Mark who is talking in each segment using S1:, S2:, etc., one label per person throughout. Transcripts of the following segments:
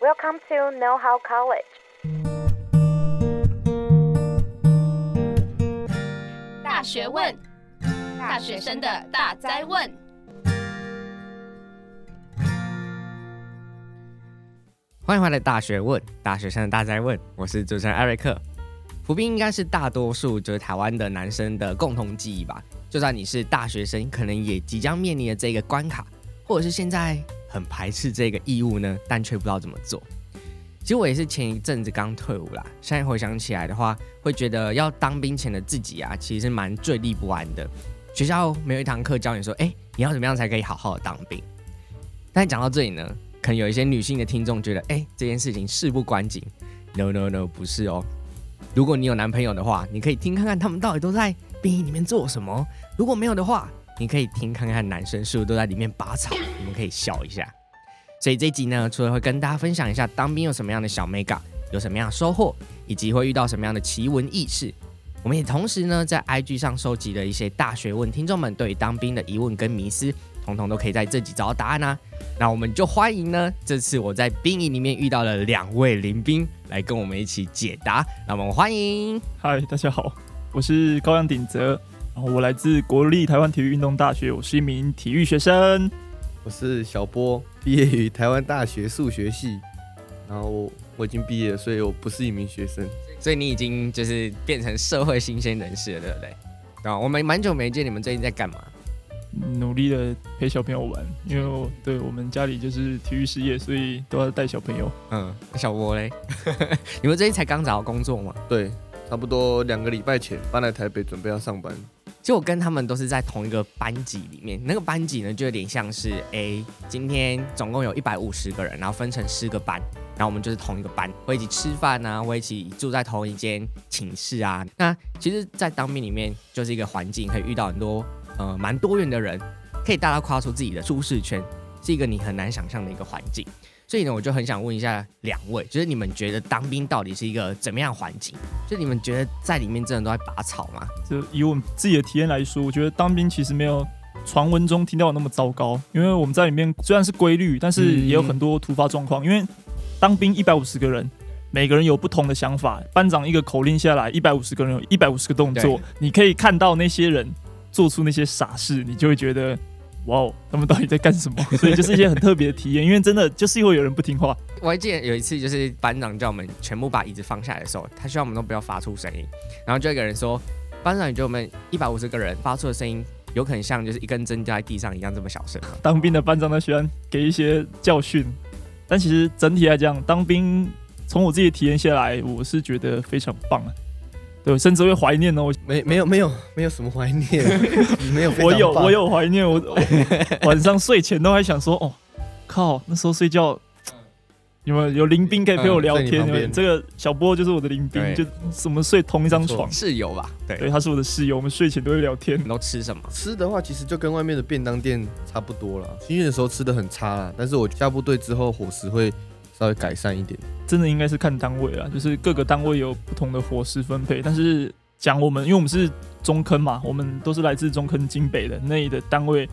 S1: Welcome to Know How College。
S2: 大学问，大学生的大灾问。
S3: 欢迎回来，大学问，大学生的大灾问。我是主持人艾瑞克。服兵应该是大多数就是台湾的男生的共同记忆吧。就算你是大学生，可能也即将面临的这个关卡，或者是现在很排斥这个义务呢，但却不知道怎么做。其实我也是前一阵子刚退伍啦，现在回想起来的话，会觉得要当兵前的自己啊，其实是蛮坐立不安的。学校没有一堂课教你说，哎，你要怎么样才可以好好的当兵？但讲到这里呢，可能有一些女性的听众觉得，哎，这件事情事不关己。No No No，不是哦。如果你有男朋友的话，你可以听看看他们到底都在兵营里面做什么？如果没有的话，你可以听看看男生是不是都在里面拔草，你们可以笑一下。所以这集呢，除了会跟大家分享一下当兵有什么样的小美感，有什么样的收获，以及会遇到什么样的奇闻异事，我们也同时呢在 IG 上收集了一些大学问听众们对当兵的疑问跟迷思，统统都可以在这集找到答案啊。那我们就欢迎呢，这次我在兵营里面遇到了两位临兵来跟我们一起解答。那么欢迎，
S4: 嗨，大家好。我是高阳鼎泽，然后我来自国立台湾体育运动大学，我是一名体育学生。
S5: 我是小波，毕业于台湾大学数学系，然后我已经毕业了，所以我不是一名学生。
S3: 所以你已经就是变成社会新鲜人士了，对不对？啊，我们蛮久没见，你们最近在干嘛？
S4: 努力的陪小朋友玩，因为我对我们家里就是体育事业，所以都要带小朋友。
S3: 嗯，小波嘞，你们最近才刚找到工作吗？
S5: 对。差不多两个礼拜前搬来台北，准备要上班。
S3: 就我跟他们都是在同一个班级里面，那个班级呢就有点像是，哎，今天总共有一百五十个人，然后分成十个班，然后我们就是同一个班，会一起吃饭啊，会一起住在同一间寝室啊。那其实，在当兵里面就是一个环境，可以遇到很多呃蛮多元的人，可以大大跨出自己的舒适圈，是一个你很难想象的一个环境。所以呢，我就很想问一下两位，就是你们觉得当兵到底是一个怎么样环境？就你们觉得在里面真的都在拔草吗？
S4: 就以我们自己的体验来说，我觉得当兵其实没有传闻中听到的那么糟糕。因为我们在里面虽然是规律，但是也有很多突发状况。因为当兵一百五十个人，每个人有不同的想法。班长一个口令下来，一百五十个人有一百五十个动作，你可以看到那些人做出那些傻事，你就会觉得。哇哦，他们到底在干什么？所以就是一些很特别的体验，因为真的就是会有人不听话。
S3: 我还记得有一次，就是班长叫我们全部把椅子放下来的时候，他希望我们都不要发出声音。然后就一个人说：“班长，你觉得我们一百五十个人发出的声音，有可能像就是一根针掉在地上一样这么小声吗？”
S4: 当兵的班长都喜欢给一些教训，但其实整体来讲，当兵从我自己的体验下来，我是觉得非常棒啊。对，甚至会怀念哦。
S5: 没没有没有没有什么怀念，没有。
S4: 我有我有怀念，我 晚上睡前都还想说，哦，靠，那时候睡觉有没有有邻兵可以陪我聊天？嗯、这个小波就是我的林兵，就我们睡同一张床，
S3: 室友吧？对，
S4: 对，他是我的室友，我们睡前都会聊天。
S3: 然后吃什么？
S5: 吃的话，其实就跟外面的便当店差不多了。新训的时候吃的很差啦，但是我下部队之后伙食会稍微改善一点。
S4: 真的应该是看单位啦，就是各个单位有不同的伙食分配。但是讲我们，因为我们是中坑嘛，我们都是来自中坑金北的那里的单位，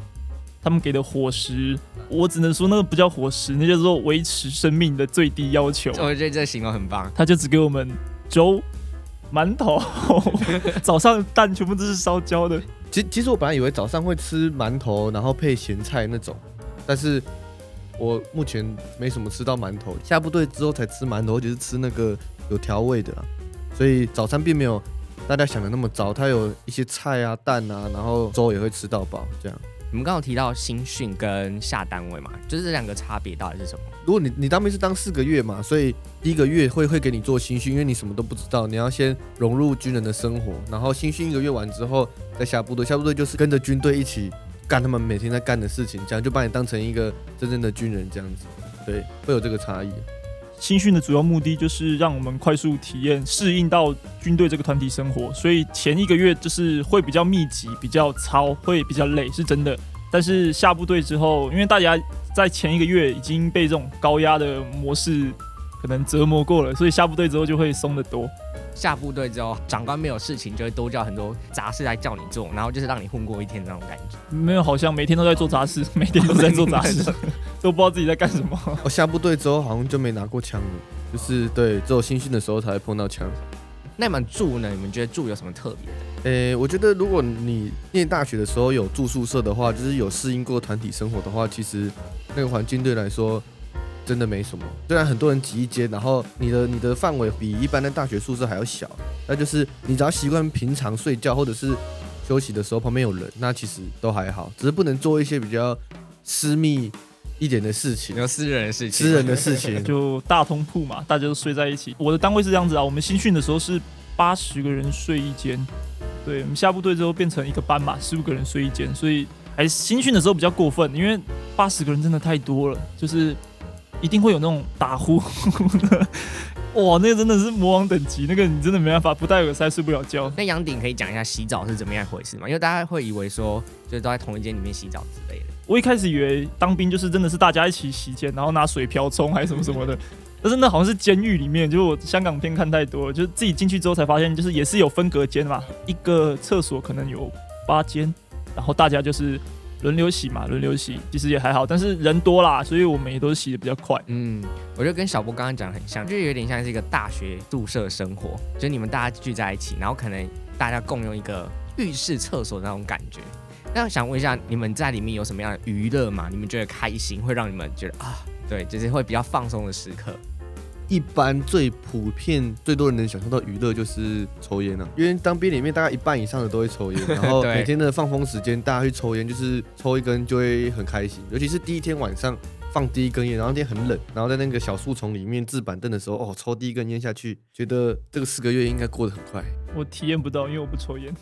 S4: 他们给的伙食，我只能说那个不叫伙食，那叫做维持生命的最低要求。
S3: 我觉得这形容很棒。
S4: 他就只给我们粥、馒头，早上蛋全部都是烧焦的。
S5: 其实其实我本来以为早上会吃馒头，然后配咸菜那种，但是。我目前没什么吃到馒头，下部队之后才吃馒头，就是吃那个有调味的，所以早餐并没有大家想的那么糟，它有一些菜啊、蛋啊，然后粥也会吃到饱。这样，
S3: 你们刚刚有提到新训跟下单位嘛，就是这两个差别到底是什么？
S5: 如果你你当兵是当四个月嘛，所以第一个月会会给你做新训，因为你什么都不知道，你要先融入军人的生活，然后新训一个月完之后再下部队，下部队就是跟着军队一起。干他们每天在干的事情，这样就把你当成一个真正的军人这样子，对，会有这个差异。
S4: 新训的主要目的就是让我们快速体验、适应到军队这个团体生活，所以前一个月就是会比较密集、比较操，会比较累，是真的。但是下部队之后，因为大家在前一个月已经被这种高压的模式可能折磨过了，所以下部队之后就会松得多。
S3: 下部队之后，长官没有事情就会多叫很多杂事来叫你做，然后就是让你混过一天那种感觉。
S4: 没有，好像每天都在做杂事，每天都在做杂事，都不知道自己在干什么。
S5: 我 下部队之后好像就没拿过枪了，就是对，只有新训的时候才会碰到枪。
S3: 那你们住呢？你们觉得住有什么特别的？
S5: 诶、欸，我觉得如果你念大学的时候有住宿舍的话，就是有适应过团体生活的话，其实那个环境对来说真的没什么。虽然很多人挤一间，然后你的你的范围比一般的大学宿舍还要小，那就是你只要习惯平常睡觉或者是休息的时候旁边有人，那其实都还好，只是不能做一些比较私密一点的事情，
S3: 有私人的事情，
S5: 私人的事情
S4: 就大通铺嘛，大家都睡在一起。我的单位是这样子啊，我们新训的时候是八十个人睡一间，对，我们下部队之后变成一个班嘛，十五个人睡一间，所以还新训的时候比较过分，因为八十个人真的太多了，就是一定会有那种打呼的，哇，那个真的是魔王等级，那个你真的没办法不戴耳塞睡不了觉。
S3: 那杨鼎可以讲一下洗澡是怎么样一回事吗？因为大家会以为说，就是都在同一间里面洗澡之类的。
S4: 我一开始以为当兵就是真的是大家一起洗间，然后拿水瓢冲还是什么什么的，但是那好像是监狱里面，就是我香港片看太多了，就是自己进去之后才发现，就是也是有分隔间嘛，一个厕所可能有八间，然后大家就是轮流洗嘛，轮流洗，其实也还好，但是人多啦，所以我们也都洗得比较快。
S3: 嗯，我觉得跟小波刚刚讲的很像，就有点像是一个大学宿舍生活，就你们大家聚在一起，然后可能大家共用一个浴室、厕所的那种感觉。那我想问一下，你们在里面有什么样的娱乐吗？你们觉得开心，会让你们觉得啊，对，就是会比较放松的时刻。
S5: 一般最普遍、最多人能想象到娱乐就是抽烟了，因为当兵里面大概一半以上的都会抽烟，然后每天的放风时间大家去抽烟，就是抽一根就会很开心。尤其是第一天晚上放第一根烟，然后那天很冷，然后在那个小树丛里面置板凳的时候，哦，抽第一根烟下去，觉得这个四个月应该过得很快。
S4: 我体验不到，因为我不抽烟。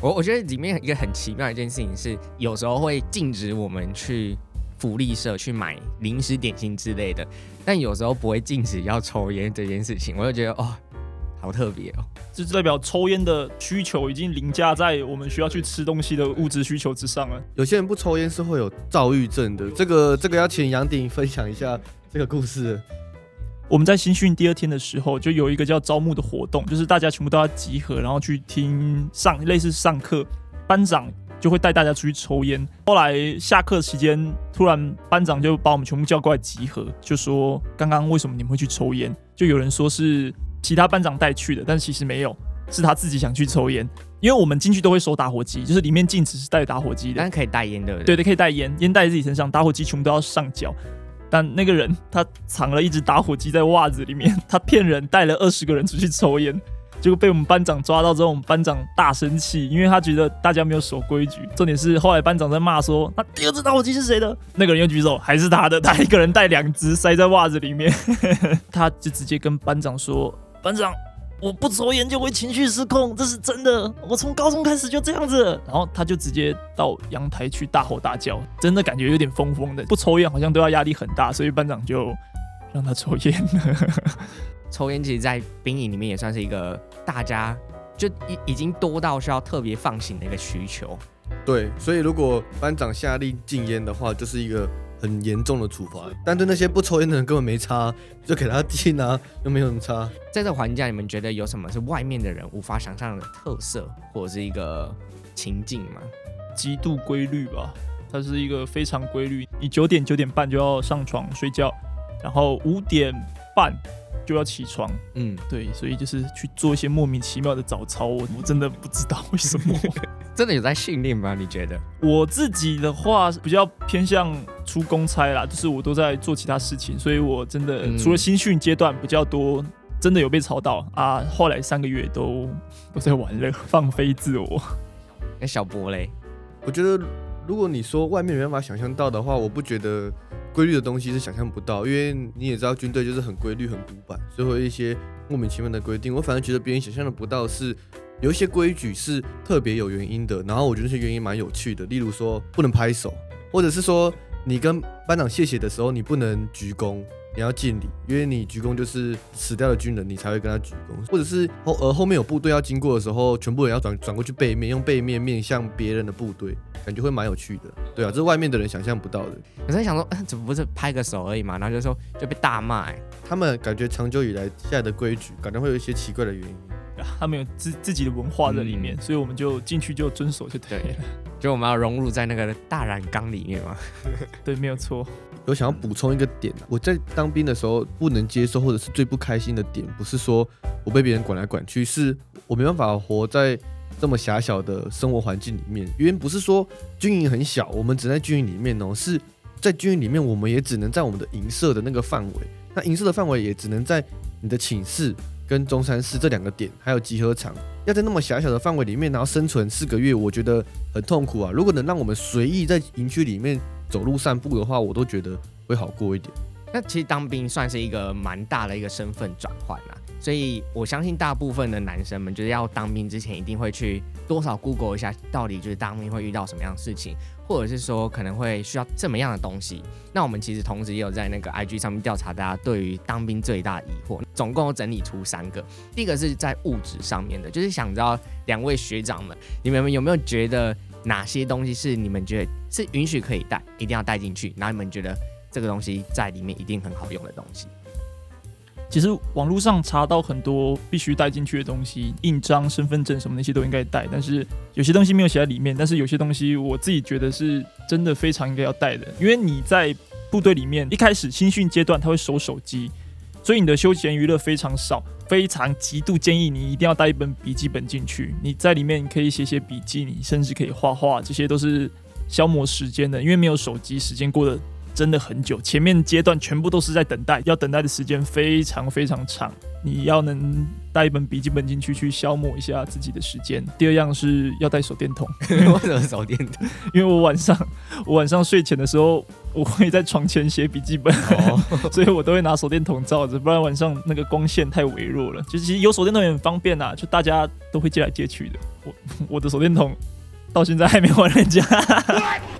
S3: 我我觉得里面一个很奇妙的一件事情是，有时候会禁止我们去福利社去买零食点心之类的，但有时候不会禁止要抽烟这件事情，我就觉得哦，好特别哦，
S4: 这就代表抽烟的需求已经凌驾在我们需要去吃东西的物质需求之上了。
S5: 有些人不抽烟是会有躁郁症的，这个这个要请杨鼎分享一下这个故事。
S4: 我们在新训第二天的时候，就有一个叫招募的活动，就是大家全部都要集合，然后去听上类似上课，班长就会带大家出去抽烟。后来下课期间，突然班长就把我们全部叫过来集合，就说刚刚为什么你们会去抽烟？就有人说是其他班长带去的，但其实没有，是他自己想去抽烟。因为我们进去都会收打火机，就是里面禁止是带打火机的，
S3: 但可以带烟的。
S4: 对对，可以带烟，烟带在自己身上，打火机全部都要上缴。但那个人他藏了一只打火机在袜子里面，他骗人带了二十个人出去抽烟，结果被我们班长抓到之后，我们班长大生气，因为他觉得大家没有守规矩。重点是后来班长在骂说：“那第二只打火机是谁的？”那个人又举手，还是他的，他一个人带两只塞在袜子里面，他就直接跟班长说：“班长。”我不抽烟就会情绪失控，这是真的。我从高中开始就这样子，然后他就直接到阳台去大吼大叫，真的感觉有点疯疯的。不抽烟好像都要压力很大，所以班长就让他抽烟。
S3: 抽烟其实，在兵营里面也算是一个大家就已已经多到需要特别放行的一个需求。
S5: 对，所以如果班长下令禁烟的话，就是一个。很严重的处罚，但对那些不抽烟的人根本没差，就给他禁啊，又没有什么差。
S3: 在这个环境下，你们觉得有什么是外面的人无法想象的特色，或者是一个情境吗？
S4: 极度规律吧，它是一个非常规律。你九点九点半就要上床睡觉，然后五点半就要起床。嗯，对，所以就是去做一些莫名其妙的早操，我我真的不知道为什么。
S3: 真的有在训练吗？你觉得？
S4: 我自己的话比较偏向出公差啦，就是我都在做其他事情，所以我真的、嗯、除了新训阶段比较多，真的有被吵到啊。后来三个月都都在玩乐，放飞自我。
S3: 那小博嘞？
S5: 我觉得如果你说外面没办法想象到的话，我不觉得规律的东西是想象不到，因为你也知道军队就是很规律、很古板，所以会有一些莫名其妙的规定。我反而觉得别人想象的不到是。有一些规矩是特别有原因的，然后我觉得那些原因蛮有趣的。例如说，不能拍手，或者是说，你跟班长谢谢的时候，你不能鞠躬，你要敬礼，因为你鞠躬就是死掉的军人，你才会跟他鞠躬。或者是后呃后面有部队要经过的时候，全部人要转转过去背面，用背面面向别人的部队，感觉会蛮有趣的。对啊，这是外面的人想象不到的。
S3: 我在想说，怎么不是拍个手而已嘛？然后就说就被大骂，欸，
S5: 他们感觉长久以来下来的规矩，感觉会有一些奇怪的原因。
S4: 他们有自自己的文化在里面，
S3: 嗯、
S4: 所以我们就进去就遵守就对了。
S3: 就我们要融入在那个大染缸里面嘛。
S4: 对，没有错。
S5: 有想要补充一个点，我在当兵的时候不能接受或者是最不开心的点，不是说我被别人管来管去，是我没办法活在这么狭小的生活环境里面。原因不是说军营很小，我们只在军营里面哦，是在军营里面，我们也只能在我们的营舍的那个范围，那营舍的范围也只能在你的寝室跟中山市这两个点，还有集合场，要在那么狭小的范围里面，然后生存四个月，我觉得很痛苦啊。如果能让我们随意在营区里面。走路散步的话，我都觉得会好过一点。
S3: 那其实当兵算是一个蛮大的一个身份转换啦，所以我相信大部分的男生们就是要当兵之前，一定会去多少 Google 一下，到底就是当兵会遇到什么样的事情，或者是说可能会需要这么样的东西。那我们其实同时也有在那个 IG 上面调查大家对于当兵最大的疑惑，总共整理出三个。第一个是在物质上面的，就是想知道两位学长们，你们有没有觉得？哪些东西是你们觉得是允许可以带，一定要带进去？然后你们觉得这个东西在里面一定很好用的东西？
S4: 其实网络上查到很多必须带进去的东西，印章、身份证什么那些都应该带。但是有些东西没有写在里面，但是有些东西我自己觉得是真的非常应该要带的，因为你在部队里面一开始新训阶段他会收手机。所以你的休闲娱乐非常少，非常极度建议你一定要带一本笔记本进去。你在里面可以写写笔记，你甚至可以画画，这些都是消磨时间的。因为没有手机，时间过得真的很久。前面阶段全部都是在等待，要等待的时间非常非常长。你要能带一本笔记本进去，去消磨一下自己的时间。第二样是要带手电筒。
S3: 为什么手电筒？
S4: 因为我晚上我晚上睡前的时候，我会在床前写笔记本，哦、所以我都会拿手电筒照着，不然晚上那个光线太微弱了。其实有手电筒也很方便啊，就大家都会借来借去的。我我的手电筒到现在还没还人家。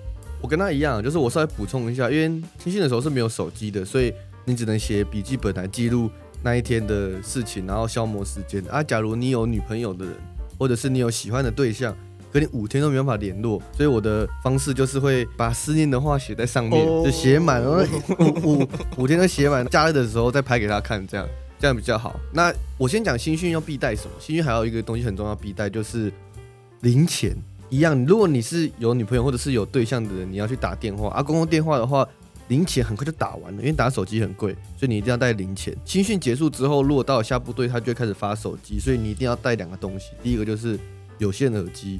S5: 我跟他一样，就是我稍微补充一下，因为军训的时候是没有手机的，所以你只能写笔记本来记录。那一天的事情，然后消磨时间啊。假如你有女朋友的人，或者是你有喜欢的对象，可你五天都没办法联络，所以我的方式就是会把思念的话写在上面，就写满，然后五五五天都写满，假日的时候再拍给他看，这样这样比较好。那我先讲新训要必带什么？新训还有一个东西很重要，必带就是零钱。一样，如果你是有女朋友或者是有对象的人，你要去打电话啊，公共电话的话。零钱很快就打完了，因为打手机很贵，所以你一定要带零钱。新训结束之后，如果到了下部队，他就会开始发手机，所以你一定要带两个东西。第一个就是有线耳机，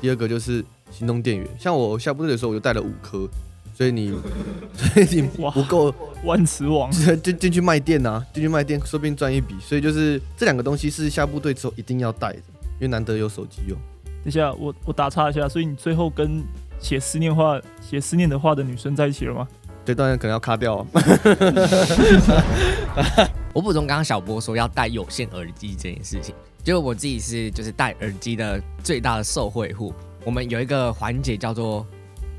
S5: 第二个就是行动电源。像我下部队的时候，我就带了五颗，所以你，所以你不够
S4: 万磁王，
S5: 就进去卖电啊，进去卖电，说不定赚一笔。所以就是这两个东西是下部队之后一定要带的，因为难得有手机用。
S4: 等一下，我我打岔一下，所以你最后跟写思念话、写思念的话的女生在一起了吗？
S5: 这段可能要卡掉哦。
S3: 我补充刚刚小波说要戴有线耳机这件事情，就我自己是就是戴耳机的最大的受惠户。我们有一个环节叫做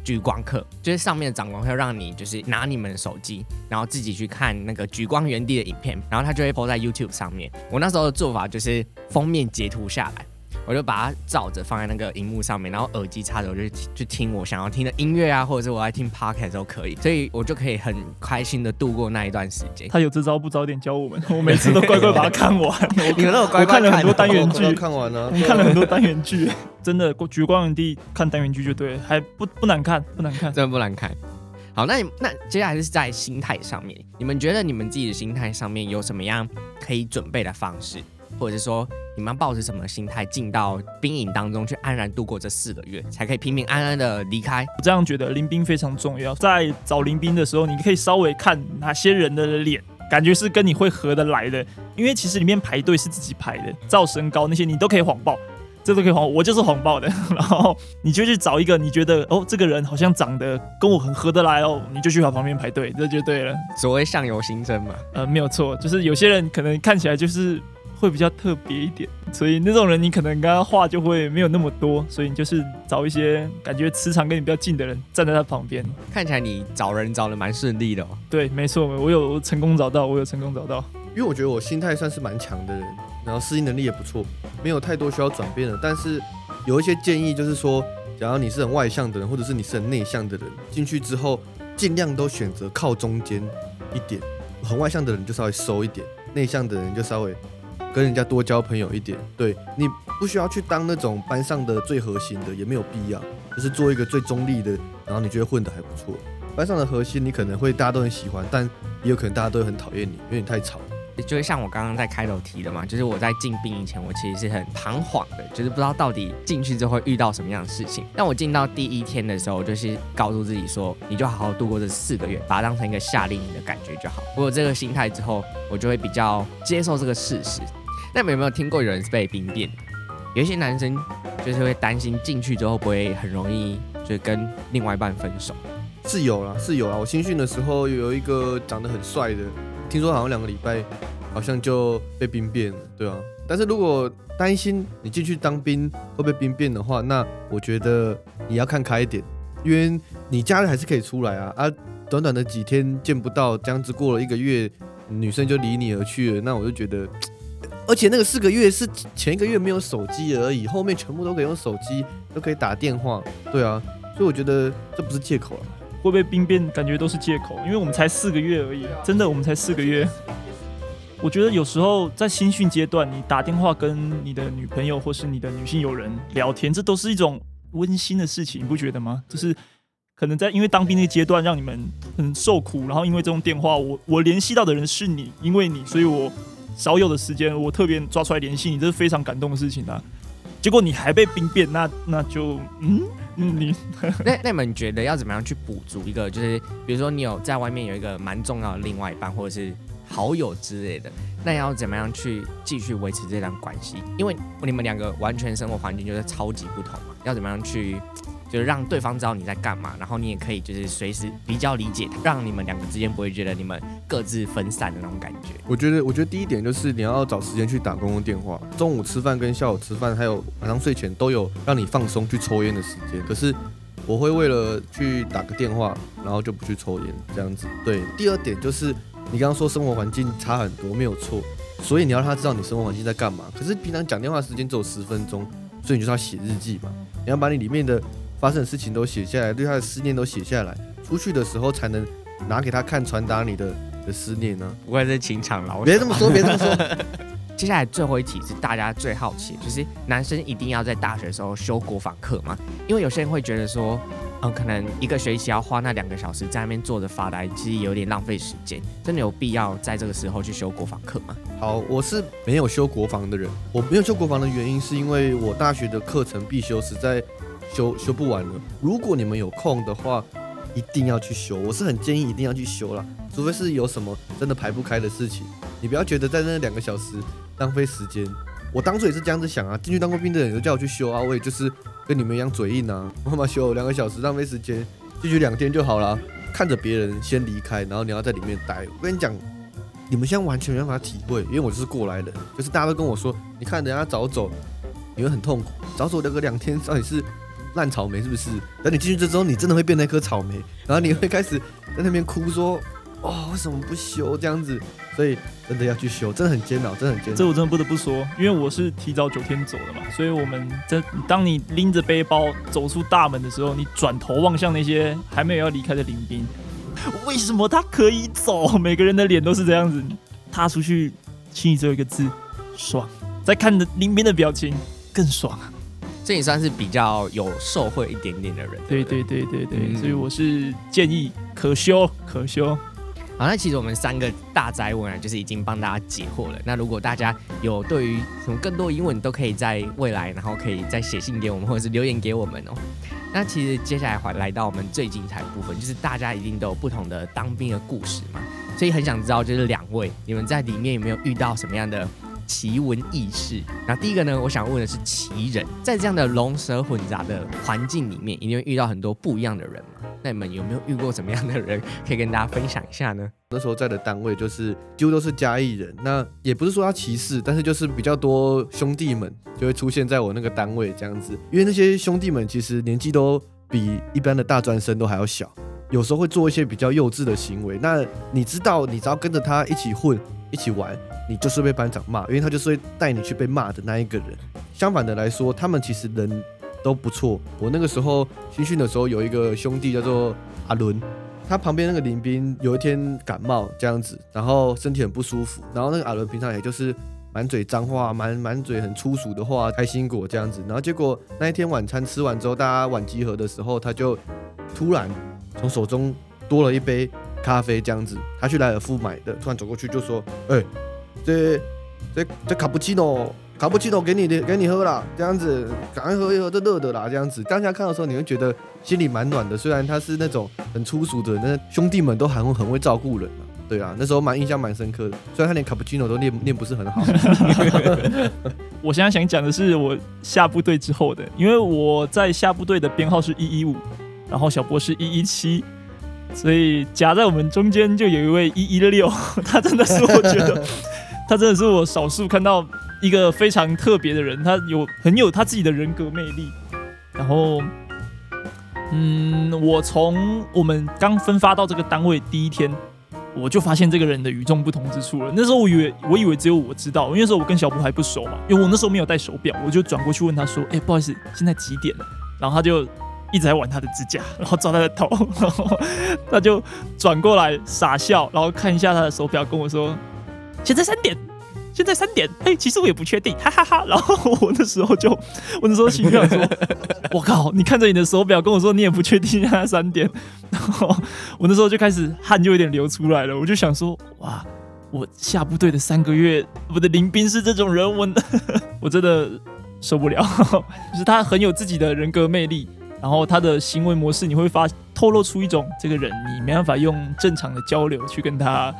S3: 聚光课，就是上面的长官会让你就是拿你们的手机，然后自己去看那个聚光原地的影片，然后他就会 po 在 YouTube 上面。我那时候的做法就是封面截图下来。我就把它照着放在那个荧幕上面，然后耳机插着，我就去听我想要听的音乐啊，或者是我爱听 podcast 都可以，所以我就可以很开心的度过那一段时间。
S4: 他有这招不早点教我们，我每次都乖乖把它看完。
S3: 你们都乖乖看，
S4: 我看了很多单元剧，
S5: 看完了，
S4: 我看了很多单元剧，真的过莒光园地看单元剧就对了，还不不难看，不难看，
S3: 真的不难看。好，那你那接下来是在心态上面，你们觉得你们自己的心态上面有什么样可以准备的方式？或者是说，你们要抱着什么心态进到兵营当中去安然度过这四个月，才可以平平安安的离开？
S4: 我这样觉得，临兵非常重要。在找临兵的时候，你可以稍微看哪些人的脸，感觉是跟你会合得来的。因为其实里面排队是自己排的，照身高那些你都可以谎报，这都可以谎。我就是谎报的。然后你就去找一个你觉得哦，这个人好像长得跟我很合得来哦，你就去他旁边排队，这就对了。
S3: 所谓相由心生嘛。
S4: 呃，没有错，就是有些人可能看起来就是。会比较特别一点，所以那种人你可能跟他话就会没有那么多，所以你就是找一些感觉磁场跟你比较近的人站在他旁边。
S3: 看起来你找人找的蛮顺利的哦。
S4: 对，没错，我有成功找到，我有成功找到。
S5: 因为我觉得我心态算是蛮强的人，然后适应能力也不错，没有太多需要转变的。但是有一些建议就是说，假如你是很外向的人，或者是你是很内向的人，进去之后尽量都选择靠中间一点。很外向的人就稍微收一点，内向的人就稍微。跟人家多交朋友一点。对，你不需要去当那种班上的最核心的，也没有必要，就是做一个最中立的，然后你觉得混得还不错。班上的核心你可能会大家都很喜欢，但也有可能大家都很讨厌你，因为你太吵。
S3: 就是像我刚刚在开头提的嘛，就是我在进兵以前，我其实是很彷徨的，就是不知道到底进去之后会遇到什么样的事情。但我进到第一天的时候，就是告诉自己说，你就好好度过这四个月，把它当成一个夏令营的感觉就好。我有这个心态之后，我就会比较接受这个事实。那你们有没有听过有人是被兵变？有一些男生就是会担心进去之后不会很容易就跟另外一半分手。
S5: 是有啦，是有啦。我新训的时候有一个长得很帅的。听说好像两个礼拜，好像就被兵变了，对啊。但是如果担心你进去当兵会被兵变的话，那我觉得你要看开一点，因为你家人还是可以出来啊。啊，短短的几天见不到，这样子过了一个月，女生就离你而去了，那我就觉得，而且那个四个月是前一个月没有手机而已，后面全部都可以用手机，都可以打电话，对啊。所以我觉得这不是借口了。
S4: 会被兵变，感觉都是借口，因为我们才四个月而已，真的，我们才四个月。我觉得有时候在新训阶段，你打电话跟你的女朋友或是你的女性友人聊天，这都是一种温馨的事情，你不觉得吗？就是可能在因为当兵那个阶段让你们很受苦，然后因为这种电话，我我联系到的人是你，因为你，所以我少有的时间我特别抓出来联系你，这是非常感动的事情啊。结果你还被兵变，那那就嗯。嗯，你
S3: 那那你们觉得要怎么样去补足一个？就是比如说你有在外面有一个蛮重要的另外一半，或者是好友之类的，那要怎么样去继续维持这段关系？因为你们两个完全生活环境就是超级不同嘛，要怎么样去？就是让对方知道你在干嘛，然后你也可以就是随时比较理解，让你们两个之间不会觉得你们各自分散的那种感觉。
S5: 我觉得，我觉得第一点就是你要找时间去打公共电话，中午吃饭跟下午吃饭，还有晚上睡前都有让你放松去抽烟的时间。可是我会为了去打个电话，然后就不去抽烟这样子。对，第二点就是你刚刚说生活环境差很多，没有错，所以你要让他知道你生活环境在干嘛。可是平常讲电话时间只有十分钟，所以你就是要写日记嘛，你要把你里面的。发生的事情都写下来，对他的思念都写下来，出去的时候才能拿给他看，传达你的的思念呢、啊。
S3: 不会是情场老手。
S5: 别这么说，别这么说。
S3: 接下来最后一题是大家最好奇，就是男生一定要在大学的时候修国防课吗？因为有些人会觉得说，嗯，可能一个学期要花那两个小时在那边坐着发呆，其实有点浪费时间。真的有必要在这个时候去修国防课吗？
S5: 好，我是没有修国防的人。我没有修国防的原因是因为我大学的课程必修实在。修修不完了。如果你们有空的话，一定要去修。我是很建议一定要去修啦，除非是有什么真的排不开的事情。你不要觉得在那两个小时浪费时间。我当初也是这样子想啊，进去当过兵的人都叫我去修啊，我也就是跟你们一样嘴硬啊。我干嘛修两个小时浪费时间？进去两天就好了。看着别人先离开，然后你要在里面待。我跟你讲，你们现在完全没办法体会，因为我就是过来人，就是大家都跟我说，你看人家早走，你会很痛苦。早走那个两天到底是？烂草莓是不是？等你进去之后，你真的会变那颗草莓，然后你会开始在那边哭说：“哦，为什么不修这样子？”所以真的要去修，真的很煎熬，真的很煎熬。
S4: 这我真的不得不说，因为我是提早九天走的嘛，所以我们在当你拎着背包走出大门的时候，你转头望向那些还没有要离开的林兵，为什么他可以走？每个人的脸都是这样子，踏出去心里只有一个字：爽。再看着林兵的表情，更爽啊！
S3: 这也算是比较有受惠一点点的人。
S4: 对对对对对，嗯、所以我是建议可修可修。
S3: 好，那其实我们三个大灾问啊，就是已经帮大家解惑了。那如果大家有对于什么更多疑问，都可以在未来，然后可以再写信给我们，或者是留言给我们哦。那其实接下来还来到我们最精彩的部分，就是大家一定都有不同的当兵的故事嘛，所以很想知道，就是两位你们在里面有没有遇到什么样的？奇闻异事，那第一个呢，我想问的是奇人，在这样的龙蛇混杂的环境里面，一定会遇到很多不一样的人嘛？那你们有没有遇过什么样的人，可以跟大家分享一下呢？
S5: 那时候在的单位就是几乎都是嘉义人，那也不是说要歧视，但是就是比较多兄弟们就会出现在我那个单位这样子，因为那些兄弟们其实年纪都比一般的大专生都还要小，有时候会做一些比较幼稚的行为。那你知道，你只要跟着他一起混，一起玩。你就是被班长骂，因为他就是会带你去被骂的那一个人。相反的来说，他们其实人都不错。我那个时候新训的时候，有一个兄弟叫做阿伦，他旁边那个林兵有一天感冒这样子，然后身体很不舒服，然后那个阿伦平常也就是满嘴脏话，满满嘴很粗俗的话，开心果这样子。然后结果那一天晚餐吃完之后，大家晚集合的时候，他就突然从手中多了一杯咖啡，这样子，他去莱尔夫买的，突然走过去就说：“哎、欸，这这这卡布奇诺。”卡布奇诺给你的，给你喝了，这样子，赶快喝一喝，这热的啦，这样子。当下看的时候，你会觉得心里蛮暖的。虽然他是那种很粗俗的，那兄弟们都很很会照顾人。对啊，那时候蛮印象蛮深刻的。虽然他连卡布奇诺都念念不是很好。
S4: 我现在想讲的是我下部队之后的，因为我在下部队的编号是一一五，然后小波是一一七，所以夹在我们中间就有一位一一六，他真的是我觉得，他真的是我少数看到。一个非常特别的人，他有很有他自己的人格魅力。然后，嗯，我从我们刚分发到这个单位第一天，我就发现这个人的与众不同之处了。那时候我以为我以为只有我知道，因为那时候我跟小波还不熟嘛，因为我那时候没有戴手表，我就转过去问他说：“哎，不好意思，现在几点了？”然后他就一直在玩他的指甲，然后抓他的头，然 后他就转过来傻笑，然后看一下他的手表，跟我说：“现在三点。”现在三点，哎、其实我也不确定，哈哈哈，然后我那时候就，我那时候心里想说，我靠，你看着你的手表跟我说你也不确定现在三点，然后我那时候就开始汗就有点流出来了。我就想说，哇，我下部队的三个月，我的林兵是这种人，我我真的受不了。就是他很有自己的人格魅力，然后他的行为模式，你会发透露出一种这个人，你没办法用正常的交流去跟他。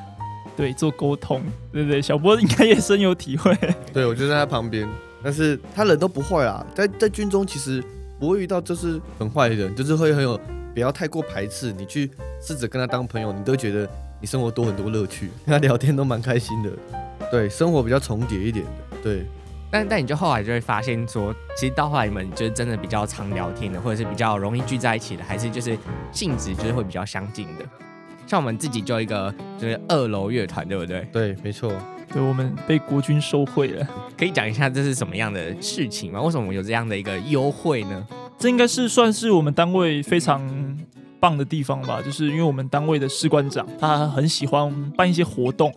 S4: 对，做沟通，对不对？小波应该也深有体会。
S5: 对，我就在他旁边，但是他人都不坏啊，在在军中其实不会遇到就是很坏的人，就是会很有不要太过排斥，你去试着跟他当朋友，你都觉得你生活多很多乐趣，跟他聊天都蛮开心的。对，生活比较重叠一点的。对，
S3: 但但你就后来就会发现说，其实到后来你们就是真的比较常聊天的，或者是比较容易聚在一起的，还是就是性质就是会比较相近的。像我们自己就一个就是二楼乐团，对不对？
S5: 对，没错。
S4: 对，我们被国军收贿了，
S3: 可以讲一下这是什么样的事情吗？为什么有这样的一个优惠呢？
S4: 这应该是算是我们单位非常棒的地方吧，就是因为我们单位的士官长他很喜欢办一些活动，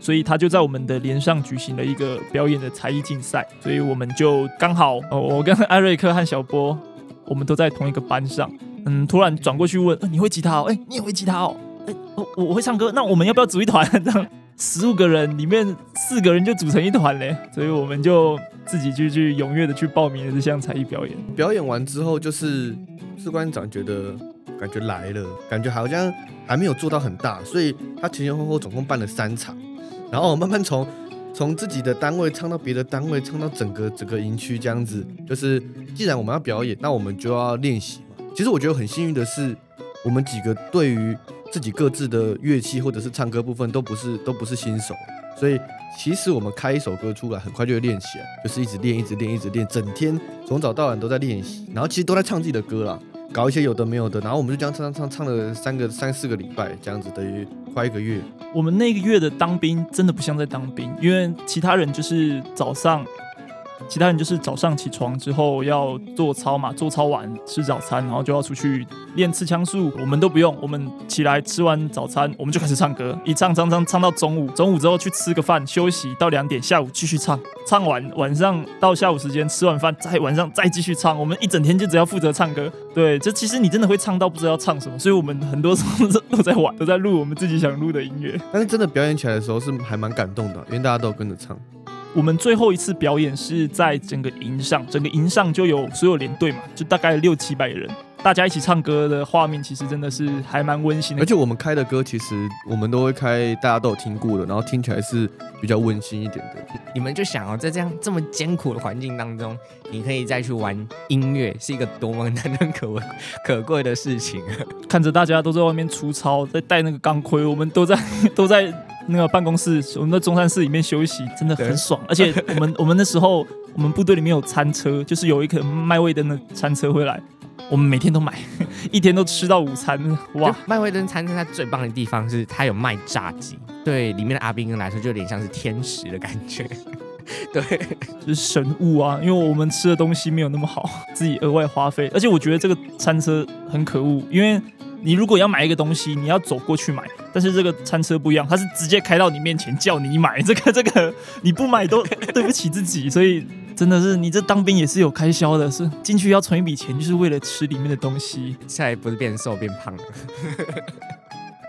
S4: 所以他就在我们的连上举行了一个表演的才艺竞赛，所以我们就刚好，哦，我跟艾瑞克和小波，我们都在同一个班上，嗯，突然转过去问，你会吉他哦？哎，你也会吉他哦？哎，我我会唱歌，那我们要不要组一团？这样十五个人里面四个人就组成一团嘞，所以我们就自己就去踊跃的去报名了这项才艺表演。
S5: 表演完之后，就是士官长觉得感觉来了，感觉好像还没有做到很大，所以他前前后后总共办了三场，然后慢慢从从自己的单位唱到别的单位，唱到整个整个营区这样子。就是既然我们要表演，那我们就要练习嘛。其实我觉得很幸运的是，我们几个对于自己各自的乐器或者是唱歌部分都不是都不是新手，所以其实我们开一首歌出来，很快就会练习了，就是一直练，一直练，一直练，整天从早到晚都在练习，然后其实都在唱自己的歌了，搞一些有的没有的，然后我们就这样唱唱唱唱了三个三四个礼拜，这样子等于快一个月。
S4: 我们那个月的当兵真的不像在当兵，因为其他人就是早上。其他人就是早上起床之后要做操嘛，做操完吃早餐，然后就要出去练刺枪术。我们都不用，我们起来吃完早餐，我们就开始唱歌，一唱唱唱唱到中午，中午之后去吃个饭休息到两点，下午继续唱，唱完晚上到下午时间吃完饭再晚上再继续唱。我们一整天就只要负责唱歌。对，这其实你真的会唱到不知道要唱什么，所以我们很多时候都在玩，都在录我们自己想录的音乐。
S5: 但是真的表演起来的时候是还蛮感动的，因为大家都跟着唱。
S4: 我们最后一次表演是在整个营上，整个营上就有所有连队嘛，就大概六七百人，大家一起唱歌的画面，其实真的是还蛮温馨的。
S5: 而且我们开的歌，其实我们都会开，大家都有听过的，然后听起来是比较温馨一点的。
S3: 你们就想哦，在这样这么艰苦的环境当中，你可以再去玩音乐，是一个多么难能可贵 可贵的事情啊！
S4: 看着大家都在外面出操，在戴那个钢盔，我们都在 都在。那个办公室，我们在中山市里面休息真的很爽，而且我们 我们那时候，我们部队里面有餐车，就是有一个麦味登的餐车回来，我们每天都买，一天都吃到午餐。哇，
S3: 麦味登餐车它最棒的地方是它有卖炸鸡，对里面的阿兵哥来说就有点像是天使的感觉，对，
S4: 就是神物啊，因为我们吃的东西没有那么好，自己额外花费，而且我觉得这个餐车很可恶，因为。你如果要买一个东西，你要走过去买，但是这个餐车不一样，它是直接开到你面前叫你买，这个 这个你不买都对不起自己，所以真的是你这当兵也是有开销的，是进去要存一笔钱，就是为了吃里面的东西。
S3: 现在不是变瘦变胖了。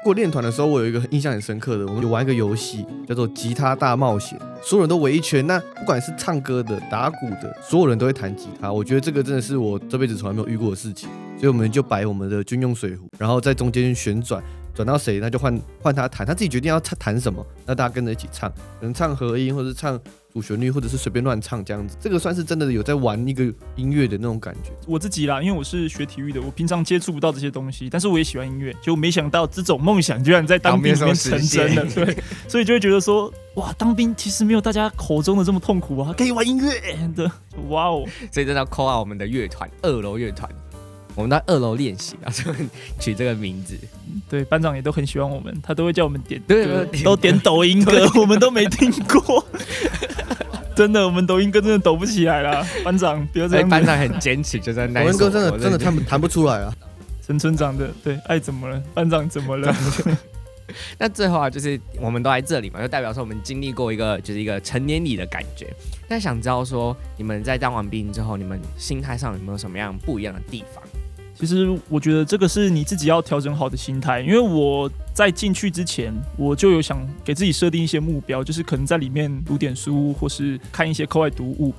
S5: 过练团的时候，我有一个印象很深刻的，我们有玩一个游戏，叫做《吉他大冒险》，所有人都围一圈，那不管是唱歌的、打鼓的，所有人都会弹吉他。我觉得这个真的是我这辈子从来没有遇过的事情，所以我们就摆我们的军用水壶，然后在中间旋转。转到谁，那就换换他弹，他自己决定要弹弹什么，那大家跟着一起唱，可能唱和音，或者是唱主旋律，或者是随便乱唱这样子。这个算是真的有在玩一个音乐的那种感觉。
S4: 我自己啦，因为我是学体育的，我平常接触不到这些东西，但是我也喜欢音乐，就没想到这种梦想居然在当兵里面成真了，对，所以就会觉得说，哇，当兵其实没有大家口中的这么痛苦啊，可以玩音乐的，哇哦，
S3: 所以真的要 call out 我们的乐团，二楼乐团。我们在二楼练习啊，就取这个名字。
S4: 对，班长也都很喜欢我们，他都会叫我们点，
S3: 对，
S4: 都点抖音歌，我们都没听过。真的，我们抖音歌真的抖不起来了。班长，不要这样。
S3: 班长很坚持，就在那。
S5: 抖音歌真的真的弹弹不出来啊。
S4: 陈村长的对，爱怎么了？班长怎么了？
S3: 那最后啊，就是我们都在这里嘛，就代表说我们经历过一个就是一个成年礼的感觉。那想知道说，你们在当完兵之后，你们心态上有没有什么样不一样的地方？
S4: 其实我觉得这个是你自己要调整好的心态，因为我在进去之前，我就有想给自己设定一些目标，就是可能在里面读点书，或是看一些课外读物，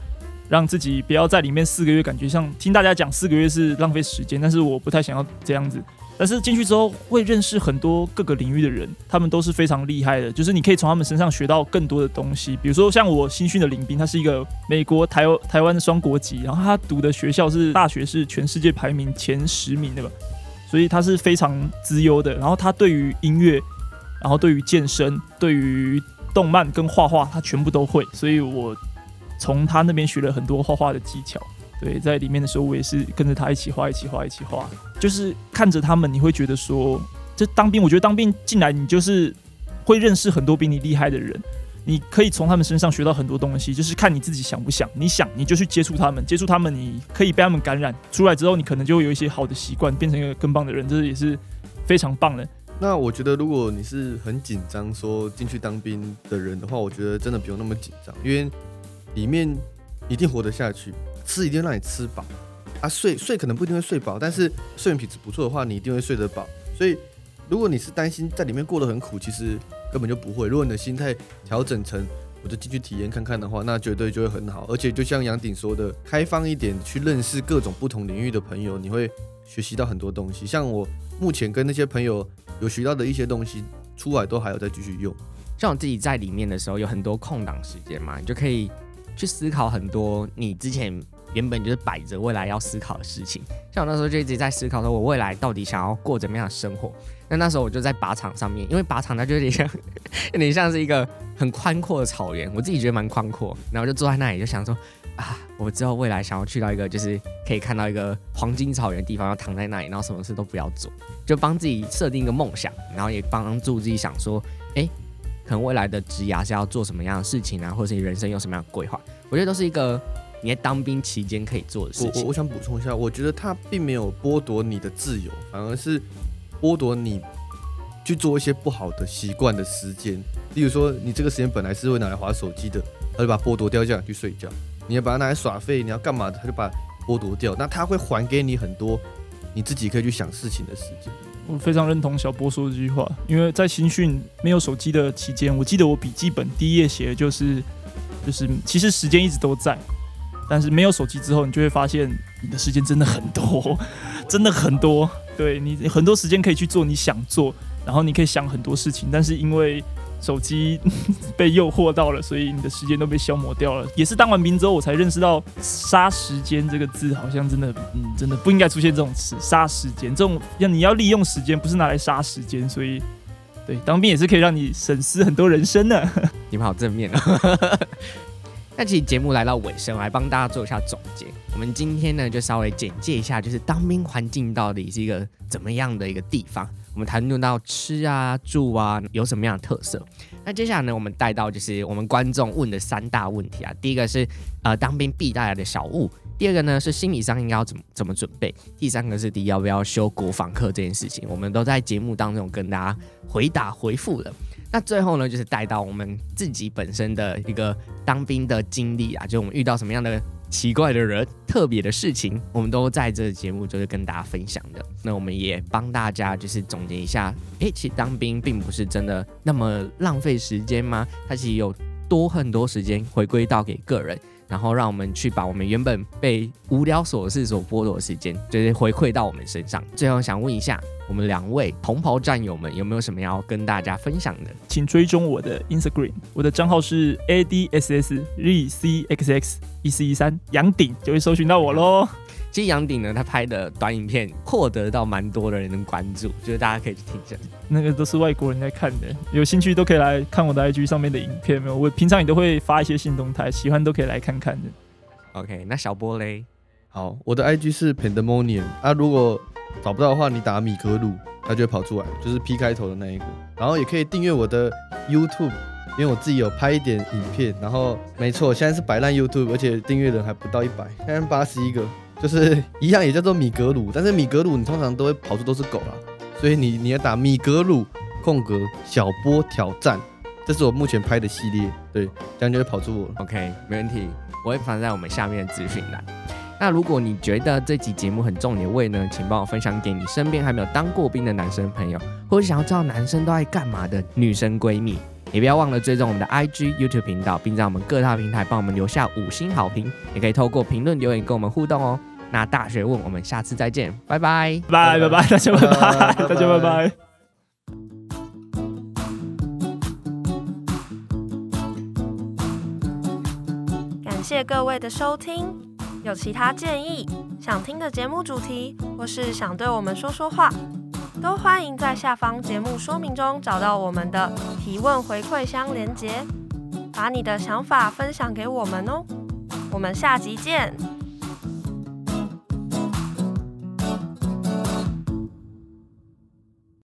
S4: 让自己不要在里面四个月，感觉像听大家讲四个月是浪费时间，但是我不太想要这样子。但是进去之后会认识很多各个领域的人，他们都是非常厉害的，就是你可以从他们身上学到更多的东西。比如说像我新训的领兵，他是一个美国台台湾的双国籍，然后他读的学校是大学是全世界排名前十名的吧，所以他是非常资优的。然后他对于音乐，然后对于健身，对于动漫跟画画，他全部都会。所以我从他那边学了很多画画的技巧。对，在里面的时候，我也是跟着他一起画，一起画，一起画。就是看着他们，你会觉得说，这当兵，我觉得当兵进来，你就是会认识很多比你厉害的人，你可以从他们身上学到很多东西。就是看你自己想不想，你想你就去接触他们，接触他们，你可以被他们感染。出来之后，你可能就会有一些好的习惯，变成一个更棒的人，这也是非常棒的。
S5: 那我觉得，如果你是很紧张说进去当兵的人的话，我觉得真的不用那么紧张，因为里面一定活得下去。吃一定让你吃饱啊，睡睡可能不一定会睡饱，但是睡眠品质不错的话，你一定会睡得饱。所以，如果你是担心在里面过得很苦，其实根本就不会。如果你的心态调整成我就进去体验看看的话，那绝对就会很好。而且就像杨鼎说的，开放一点去认识各种不同领域的朋友，你会学习到很多东西。像我目前跟那些朋友有学到的一些东西，出来都还有再继续用。
S3: 像我自己在里面的时候，有很多空档时间嘛，你就可以去思考很多你之前。原本就是摆着未来要思考的事情，像我那时候就一直在思考说，我未来到底想要过怎么样的生活。那那时候我就在靶场上面，因为靶场它就有点像，有点像是一个很宽阔的草原，我自己觉得蛮宽阔。然后就坐在那里，就想说啊，我之后未来想要去到一个就是可以看到一个黄金草原的地方，要躺在那里，然后什么事都不要做，就帮自己设定一个梦想，然后也帮助自己想说，哎，可能未来的职涯是要做什么样的事情啊，或者是你人生有什么样的规划，我觉得都是一个。你在当兵期间可以做的事情，
S5: 我我想补充一下，我觉得他并没有剥夺你的自由，反而是剥夺你去做一些不好的习惯的时间。例如说，你这个时间本来是会拿来划手机的，他就把剥夺掉，这样去睡觉。你要把它拿来耍废，你要干嘛的，他就把剥夺掉。那他会还给你很多你自己可以去想事情的时间。
S4: 我非常认同小波说这句话，因为在新训没有手机的期间，我记得我笔记本第一页写的就是，就是其实时间一直都在。但是没有手机之后，你就会发现你的时间真的很多，真的很多。对，你很多时间可以去做你想做，然后你可以想很多事情。但是因为手机被诱惑到了，所以你的时间都被消磨掉了。也是当完兵之后，我才认识到“杀时间”这个字，好像真的，嗯，真的不应该出现这种词“杀时间”。这种要你要利用时间，不是拿来杀时间。所以，对，当兵也是可以让你省思很多人生的。
S3: 你们好正面啊！那其实节目来到尾声，我来帮大家做一下总结。我们今天呢，就稍微简介一下，就是当兵环境到底是一个怎么样的一个地方。我们谈论到吃啊、住啊，有什么样的特色。那接下来呢，我们带到就是我们观众问的三大问题啊。第一个是呃，当兵必带来的小物；第二个呢是心理上应该要怎么怎么准备，第三个是第要不要修国防课这件事情，我们都在节目当中跟大家回答回复了。那最后呢，就是带到我们自己本身的一个当兵的经历啊，就我们遇到什么样的奇怪的人、特别的事情，我们都在这个节目就是跟大家分享的。那我们也帮大家就是总结一下，诶，其实当兵并不是真的那么浪费时间吗？它其实有多很多时间回归到给个人。然后让我们去把我们原本被无聊琐事所剥夺的时间，就是回馈到我们身上。最后想问一下，我们两位同袍战友们有没有什么要跟大家分享的？
S4: 请追踪我的 Instagram，我的账号是 adssz x 一四一三，杨鼎就会搜寻到我喽。
S3: 其实杨鼎呢，他拍的短影片获得到蛮多的人的关注，就是大家可以去听一下。
S4: 那个都是外国人在看的，有兴趣都可以来看我的 IG 上面的影片。没有，我平常也都会发一些新动态，喜欢都可以来看看的。
S3: OK，那小波嘞？
S5: 好，我的 IG 是 Pandemonium 啊，如果找不到的话，你打米格鲁，它就会跑出来，就是 P 开头的那一个。然后也可以订阅我的 YouTube，因为我自己有拍一点影片。然后没错，现在是摆烂 YouTube，而且订阅人还不到一百，现在八十一个。就是一样，也叫做米格鲁，但是米格鲁你通常都会跑出都是狗啦，所以你你要打米格鲁空格小波挑战，这是我目前拍的系列，对，这样就会跑出我。
S3: OK，没问题，我会放在我们下面的资讯栏。那如果你觉得这集节目很重你的胃呢，请帮我分享给你身边还没有当过兵的男生朋友，或者想要知道男生都爱干嘛的女生闺蜜。也不要忘了追踪我们的 IG、YouTube 频道，并在我们各大平台帮我们留下五星好评。也可以透过评论留言跟我们互动哦。那大学问，我们下次再见，拜拜，
S4: 拜拜拜，大家拜拜，大家拜拜。
S1: 感谢各位的收听，有其他建议、想听的节目主题，或是想对我们说说话。都欢迎在下方节目说明中找到我们的提问回馈箱连接，把你的想法分享给我们哦。我们下集见。